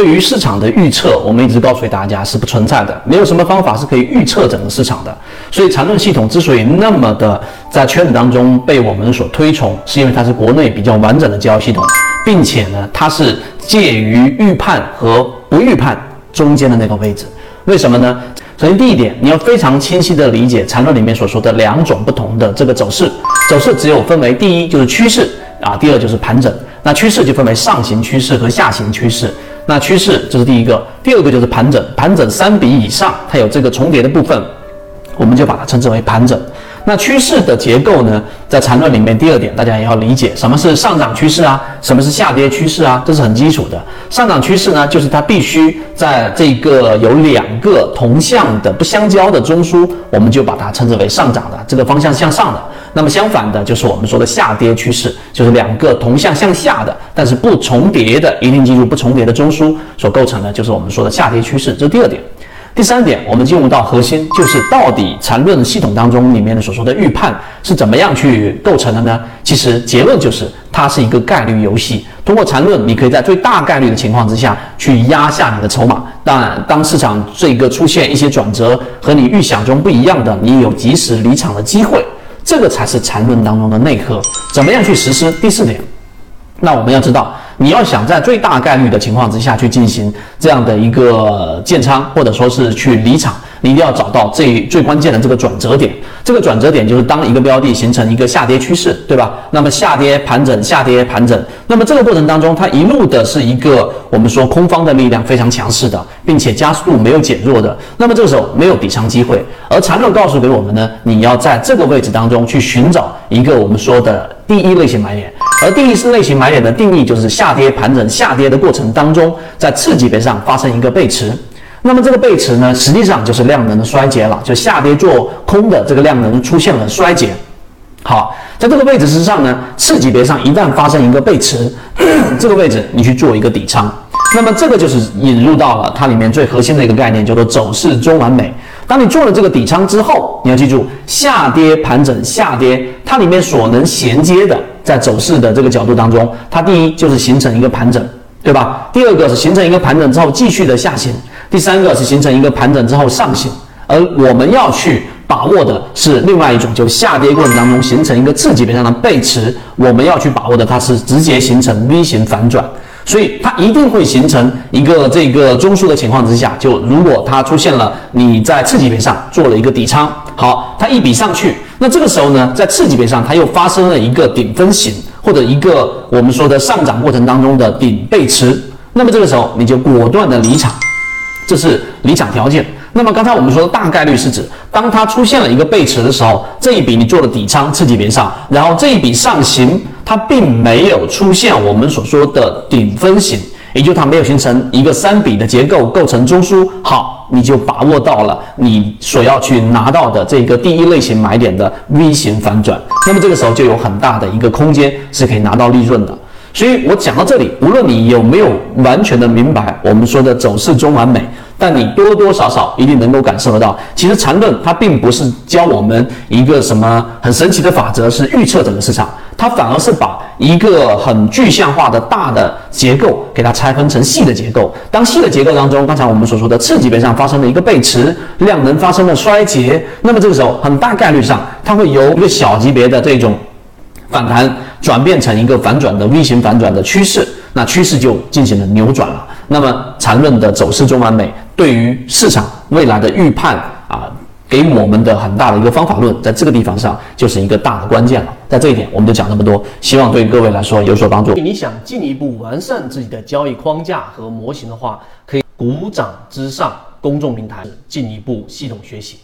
对于市场的预测，我们一直告诉大家是不存在的，没有什么方法是可以预测整个市场的。所以缠论系统之所以那么的在圈子当中被我们所推崇，是因为它是国内比较完整的交易系统，并且呢，它是介于预判和不预判中间的那个位置。为什么呢？首先第一点，你要非常清晰的理解缠论里面所说的两种不同的这个走势。走势只有分为第一就是趋势啊，第二就是盘整。那趋势就分为上行趋势和下行趋势。那趋势这是第一个，第二个就是盘整。盘整三笔以上，它有这个重叠的部分，我们就把它称之为盘整。那趋势的结构呢，在缠论里面，第二点大家也要理解，什么是上涨趋势啊，什么是下跌趋势啊，这是很基础的。上涨趋势呢，就是它必须在这个有两个同向的不相交的中枢，我们就把它称之为上涨的，这个方向向上的。那么相反的，就是我们说的下跌趋势，就是两个同向向下的，但是不重叠的，一定记住不重叠的中枢所构成的，就是我们说的下跌趋势。这是第二点。第三点，我们进入到核心，就是到底缠论系统当中里面的所说的预判是怎么样去构成的呢？其实结论就是它是一个概率游戏。通过缠论，你可以在最大概率的情况之下去压下你的筹码。当然，当市场这个出现一些转折和你预想中不一样的，你有及时离场的机会。这个才是缠论当中的内核，怎么样去实施？第四点，那我们要知道，你要想在最大概率的情况之下去进行这样的一个建仓，或者说是去离场。你一定要找到最最关键的这个转折点，这个转折点就是当一个标的形成一个下跌趋势，对吧？那么下跌盘整，下跌盘整，那么这个过程当中，它一路的是一个我们说空方的力量非常强势的，并且加速度没有减弱的，那么这个时候没有底仓机会。而缠论告诉给我们呢，你要在这个位置当中去寻找一个我们说的第一类型买点，而第一是类型买点的定义就是下跌盘整下跌的过程当中，在次级别上发生一个背驰。那么这个背驰呢，实际上就是量能的衰竭了，就下跌做空的这个量能出现了衰竭。好，在这个位置之上呢，次级别上一旦发生一个背驰，这个位置你去做一个底仓，那么这个就是引入到了它里面最核心的一个概念，叫做走势中完美。当你做了这个底仓之后，你要记住，下跌盘整下跌，它里面所能衔接的，在走势的这个角度当中，它第一就是形成一个盘整，对吧？第二个是形成一个盘整之后继续的下行。第三个是形成一个盘整之后上行，而我们要去把握的是另外一种，就下跌过程当中形成一个次级别上的背驰，我们要去把握的它是直接形成 V 型反转，所以它一定会形成一个这个中枢的情况之下，就如果它出现了你在次级别上做了一个底仓，好，它一笔上去，那这个时候呢，在次级别上它又发生了一个顶分型或者一个我们说的上涨过程当中的顶背驰，那么这个时候你就果断的离场。这是离场条件。那么刚才我们说的大概率是指，当它出现了一个背驰的时候，这一笔你做了底仓次级别上，然后这一笔上行，它并没有出现我们所说的顶分型，也就它没有形成一个三笔的结构构成中枢。好，你就把握到了你所要去拿到的这个第一类型买点的 V 型反转。那么这个时候就有很大的一个空间是可以拿到利润的。所以我讲到这里，无论你有没有完全的明白我们说的走势中完美，但你多多少少一定能够感受得到，其实缠论它并不是教我们一个什么很神奇的法则，是预测整个市场，它反而是把一个很具象化的大的结构给它拆分成细的结构。当细的结构当中，刚才我们所说的次级别上发生了一个背驰，量能发生了衰竭，那么这个时候很大概率上，它会由一个小级别的这种。反弹转变成一个反转的 V 型反转的趋势，那趋势就进行了扭转了。那么缠论的走势中完美，对于市场未来的预判啊，给我们的很大的一个方法论，在这个地方上就是一个大的关键了。在这一点，我们就讲那么多，希望对各位来说有所帮助。你想进一步完善自己的交易框架和模型的话，可以鼓掌之上公众平台进一步系统学习。